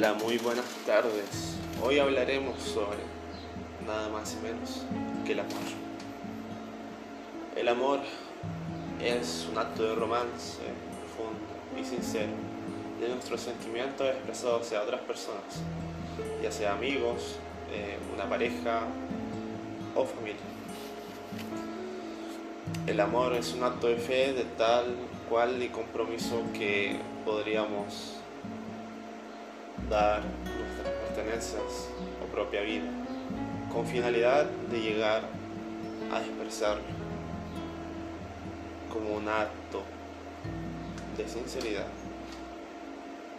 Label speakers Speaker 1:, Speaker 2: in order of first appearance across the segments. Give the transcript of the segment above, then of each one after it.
Speaker 1: Hola, muy buenas tardes. Hoy hablaremos sobre nada más y menos que el amor. El amor es un acto de romance profundo y sincero de nuestros sentimientos expresados hacia otras personas, ya sea amigos, eh, una pareja o familia. El amor es un acto de fe de tal cual y compromiso que podríamos dar nuestras pertenencias o propia vida, con finalidad de llegar a expresarlo como un acto de sinceridad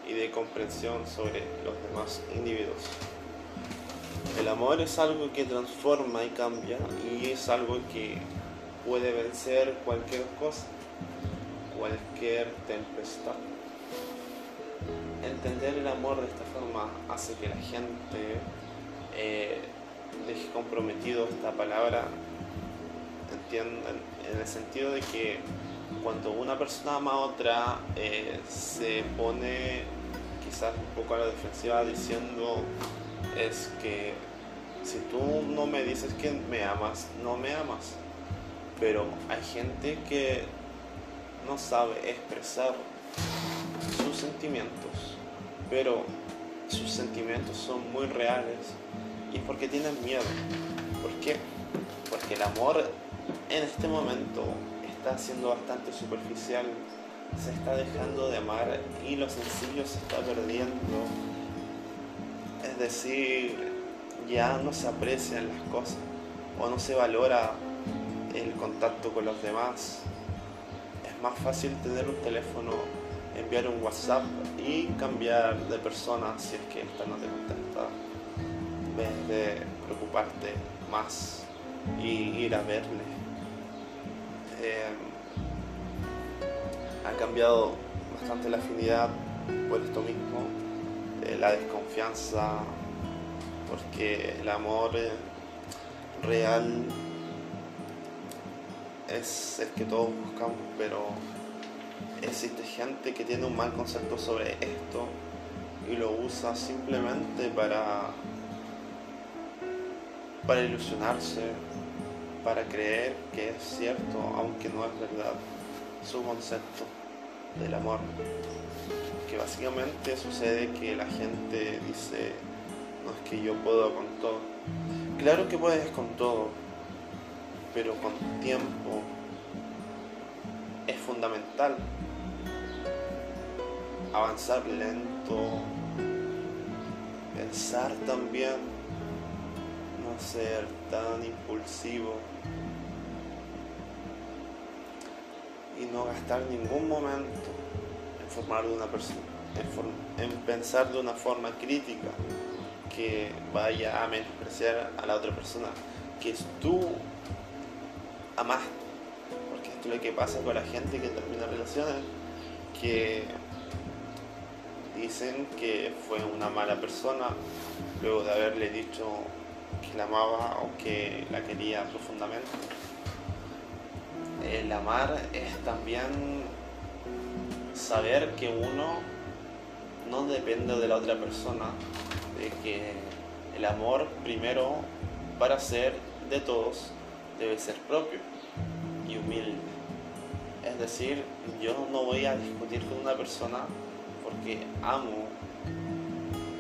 Speaker 1: y de comprensión sobre los demás individuos. El amor es algo que transforma y cambia y es algo que puede vencer cualquier cosa, cualquier tempestad el amor de esta forma hace que la gente eh, deje comprometido esta palabra entiendan en el sentido de que cuando una persona ama a otra eh, se pone quizás un poco a la defensiva diciendo es que si tú no me dices que me amas, no me amas. Pero hay gente que no sabe expresar sus sentimientos, pero sus sentimientos son muy reales y porque tienen miedo. ¿Por qué? Porque el amor en este momento está siendo bastante superficial, se está dejando de amar y lo sencillo se está perdiendo. Es decir, ya no se aprecian las cosas o no se valora el contacto con los demás. Es más fácil tener un teléfono enviar un WhatsApp y cambiar de persona si es que esta no te contesta, en vez de preocuparte más y ir a verle. Eh, ha cambiado bastante la afinidad por esto mismo, eh, la desconfianza, porque el amor eh, real es el que todos buscamos, pero existe gente que tiene un mal concepto sobre esto y lo usa simplemente para para ilusionarse, para creer que es cierto, aunque no es verdad, su concepto del amor. Que básicamente sucede que la gente dice, no es que yo puedo con todo. Claro que puedes con todo, pero con tiempo es fundamental avanzar lento, pensar también, no ser tan impulsivo y no gastar ningún momento en formar de una persona, en, en pensar de una forma crítica que vaya a menospreciar a la otra persona que tú amaste. Lo que pasa con la gente que termina relaciones, que dicen que fue una mala persona luego de haberle dicho que la amaba o que la quería profundamente. El amar es también saber que uno no depende de la otra persona, de que el amor primero para ser de todos debe ser propio y humilde. Decir, yo no voy a discutir con una persona porque amo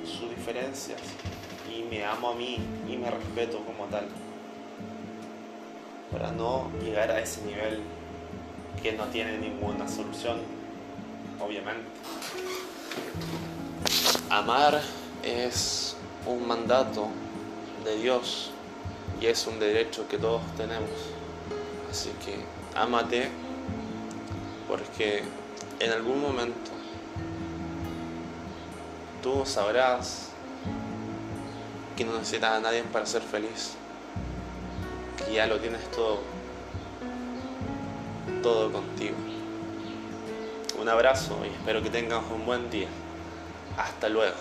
Speaker 1: sus diferencias y me amo a mí y me respeto como tal. Para no llegar a ese nivel que no tiene ninguna solución, obviamente. Amar es un mandato de Dios y es un derecho que todos tenemos. Así que ámate porque en algún momento tú sabrás que no necesitas a nadie para ser feliz, que ya lo tienes todo, todo contigo. Un abrazo y espero que tengas un buen día. Hasta luego.